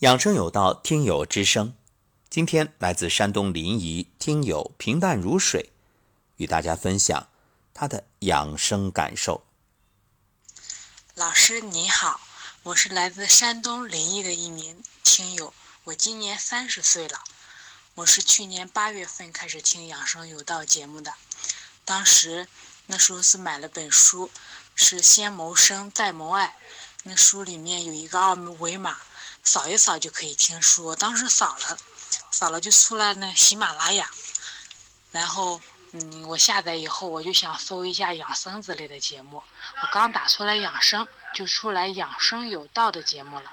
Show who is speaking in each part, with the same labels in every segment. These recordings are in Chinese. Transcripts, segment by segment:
Speaker 1: 养生有道，听友之声。今天来自山东临沂听友平淡如水，与大家分享他的养生感受。
Speaker 2: 老师你好，我是来自山东临沂的一名听友，我今年三十岁了。我是去年八月份开始听养生有道节目的，当时那时候是买了本书，是先谋生再谋爱，那书里面有一个二维码。扫一扫就可以听书，当时扫了，扫了就出来那喜马拉雅，然后嗯，我下载以后我就想搜一下养生之类的节目，我刚打出来养生，就出来养生有道的节目了，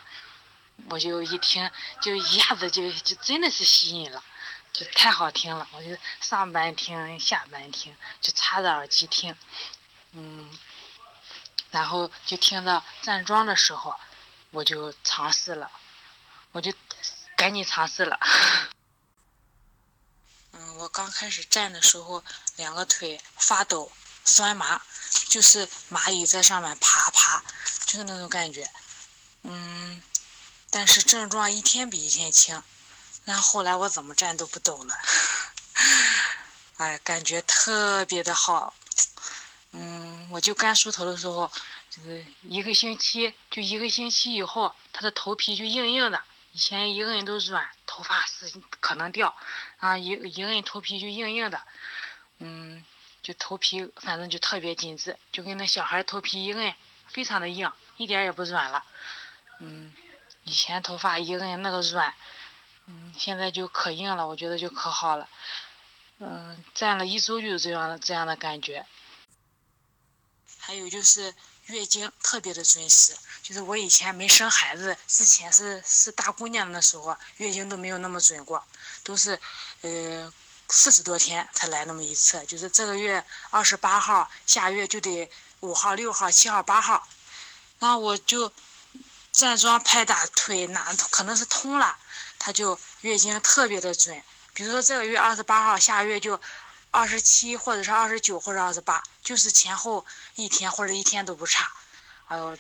Speaker 2: 我就一听就一下子就就真的是吸引了，就太好听了，我就上班听下班听，就插着耳机听，嗯，然后就听到站桩的时候。我就尝试了，我就赶紧尝试了。嗯，我刚开始站的时候，两个腿发抖、酸麻，就是蚂蚁在上面爬爬，就是那种感觉。嗯，但是症状一天比一天轻，然后后来我怎么站都不抖了。哎，感觉特别的好。嗯，我就干梳头的时候。就是一个星期，就一个星期以后，他的头皮就硬硬的。以前一摁都软，头发是可能掉，啊，一一摁头皮就硬硬的，嗯，就头皮反正就特别紧致，就跟那小孩头皮一摁，非常的硬，一点也不软了。嗯，以前头发一摁那个软，嗯，现在就可硬了，我觉得就可好了。嗯，站了一周就是这样的这样的感觉。还有就是。月经特别的准时，就是我以前没生孩子之前是是大姑娘的时候，月经都没有那么准过，都是，呃，四十多天才来那么一次，就是这个月二十八号，下月就得五号、六号、七号、八号，然后我就站桩拍打腿，哪可能是通了，它就月经特别的准，比如说这个月二十八号，下个月就。二十七，或者是二十九，或者二十八，就是前后一天或者一天都不差。哎呦，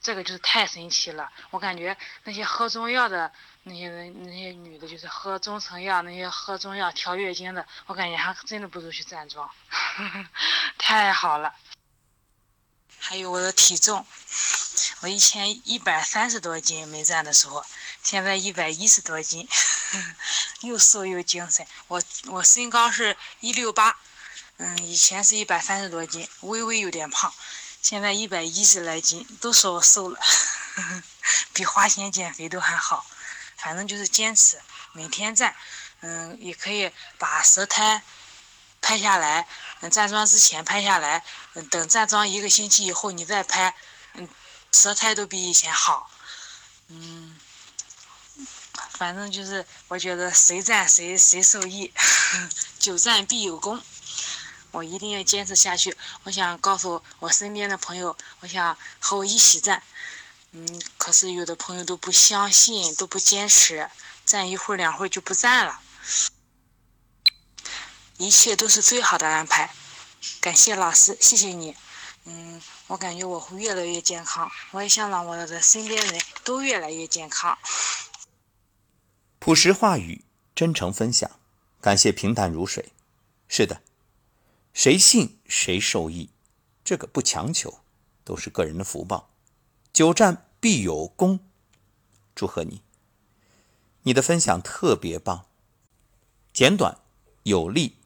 Speaker 2: 这个就是太神奇了！我感觉那些喝中药的那些人，那些女的，就是喝中成药，那些喝中药调月经的，我感觉还真的不如去站桩，太好了。还有我的体重，我以前一百三十多斤没站的时候，现在一百一十多斤，又瘦又精神。我我身高是一六八，嗯，以前是一百三十多斤，微微有点胖，现在一百一十来斤，都说我瘦了，比花钱减肥都还好。反正就是坚持，每天站，嗯，也可以把舌苔。拍下来，嗯，站桩之前拍下来，嗯，等站桩一个星期以后你再拍，嗯，舌苔都比以前好，嗯，反正就是我觉得谁站谁谁受益，久站必有功，我一定要坚持下去。我想告诉我身边的朋友，我想和我一起站，嗯，可是有的朋友都不相信，都不坚持，站一会儿两会儿就不站了。一切都是最好的安排，感谢老师，谢谢你。嗯，我感觉我会越来越健康，我也想让我的身边人都越来越健康。
Speaker 1: 朴实话语，真诚分享，感谢平淡如水。是的，谁信谁受益，这个不强求，都是个人的福报。久战必有功，祝贺你，你的分享特别棒，简短有力。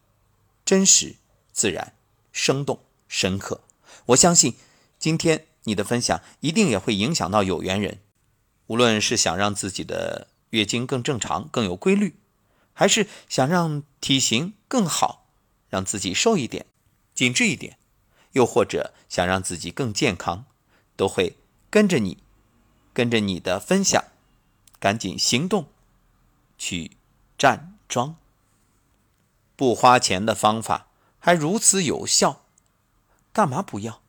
Speaker 1: 真实、自然、生动、深刻，我相信今天你的分享一定也会影响到有缘人。无论是想让自己的月经更正常、更有规律，还是想让体型更好，让自己瘦一点、紧致一点，又或者想让自己更健康，都会跟着你，跟着你的分享，赶紧行动，去站桩。不花钱的方法还如此有效，干嘛不要？